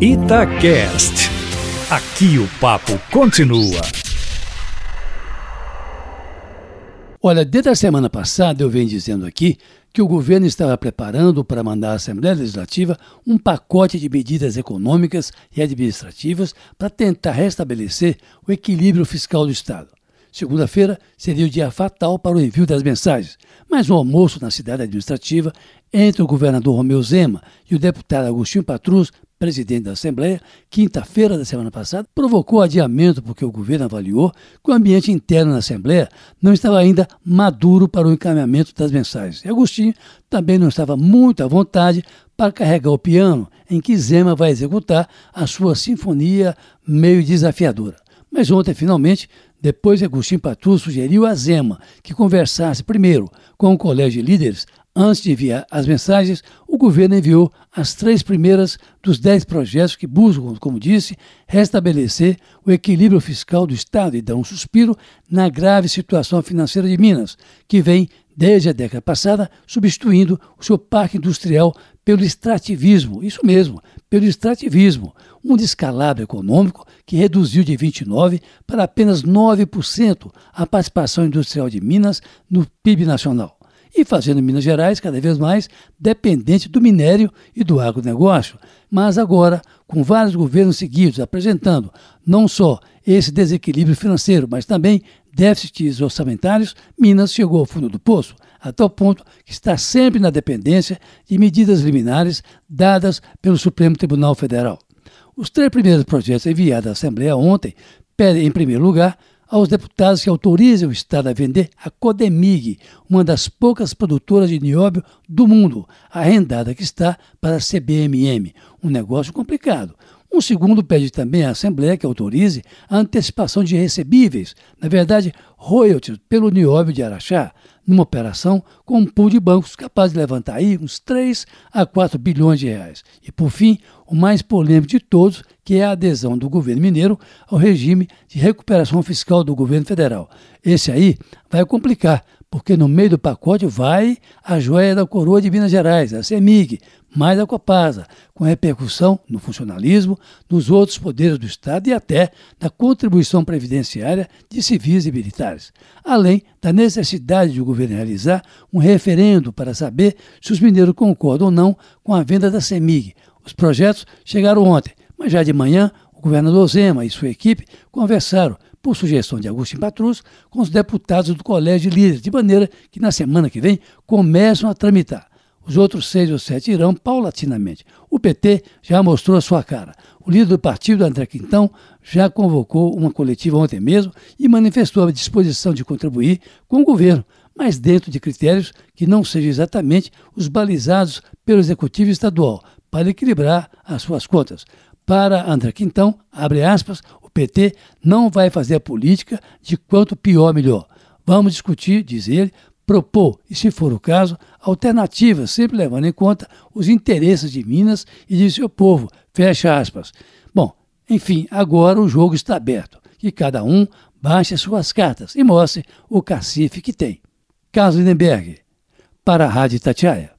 Itacast. Aqui o papo continua. Olha, desde a semana passada eu venho dizendo aqui que o governo estava preparando para mandar à Assembleia Legislativa um pacote de medidas econômicas e administrativas para tentar restabelecer o equilíbrio fiscal do Estado. Segunda-feira seria o dia fatal para o envio das mensagens, mas o almoço na cidade administrativa entre o governador Romeu Zema e o deputado Agostinho Patrus, presidente da Assembleia, quinta-feira da semana passada, provocou adiamento porque o governo avaliou que o ambiente interno na Assembleia não estava ainda maduro para o encaminhamento das mensagens. E Agostinho também não estava muito à vontade para carregar o piano em que Zema vai executar a sua sinfonia meio desafiadora. Mas ontem, finalmente, depois Agostinho Patu sugeriu a Zema que conversasse primeiro com o colégio de líderes antes de enviar as mensagens, o governo enviou as três primeiras dos dez projetos que buscam, como disse, restabelecer o equilíbrio fiscal do Estado e dar um suspiro na grave situação financeira de Minas, que vem, desde a década passada, substituindo o seu parque industrial pelo extrativismo, isso mesmo, pelo extrativismo, um descalabro econômico que reduziu de 29% para apenas 9% a participação industrial de Minas no PIB nacional e fazendo Minas Gerais cada vez mais dependente do minério e do agronegócio. Mas agora, com vários governos seguidos apresentando não só esse desequilíbrio financeiro, mas também déficits orçamentários, Minas chegou ao fundo do poço, a tal ponto que está sempre na dependência de medidas liminares dadas pelo Supremo Tribunal Federal. Os três primeiros projetos enviados à Assembleia ontem pedem, em primeiro lugar, aos deputados que autorizem o Estado a vender a Codemig, uma das poucas produtoras de nióbio do mundo, arrendada que está para a CBMM, um negócio complicado. Um segundo pede também à Assembleia que autorize a antecipação de recebíveis, na verdade, royalties, pelo nióbio de Araxá, numa operação com um pool de bancos capaz de levantar aí uns 3 a 4 bilhões de reais. E, por fim, o mais polêmico de todos, que é a adesão do governo mineiro ao regime de recuperação fiscal do governo federal. Esse aí vai complicar, porque no meio do pacote vai a joia da coroa de Minas Gerais, a CEMIG, mais a Copasa, com repercussão no funcionalismo, nos outros poderes do Estado e até na contribuição previdenciária de civis e militares, além da necessidade de o governo realizar um referendo para saber se os mineiros concordam ou não com a venda da CEMIG. Os projetos chegaram ontem, mas já de manhã o governador Zema e sua equipe conversaram por sugestão de Agostinho Patrus, com os deputados do Colégio de Líderes, de maneira que na semana que vem começam a tramitar. Os outros seis ou sete irão paulatinamente. O PT já mostrou a sua cara. O líder do partido, André Quintão, já convocou uma coletiva ontem mesmo e manifestou a disposição de contribuir com o governo, mas dentro de critérios que não sejam exatamente os balizados pelo Executivo Estadual, para equilibrar as suas contas. Para André Quintão, abre aspas, o PT não vai fazer a política de quanto pior melhor. Vamos discutir, diz ele, propor, e se for o caso, alternativas, sempre levando em conta os interesses de Minas e de seu povo. Fecha aspas. Bom, enfim, agora o jogo está aberto. Que cada um baixe as suas cartas e mostre o cacife que tem. Carlos Lindenberg, para a Rádio Tatiaia.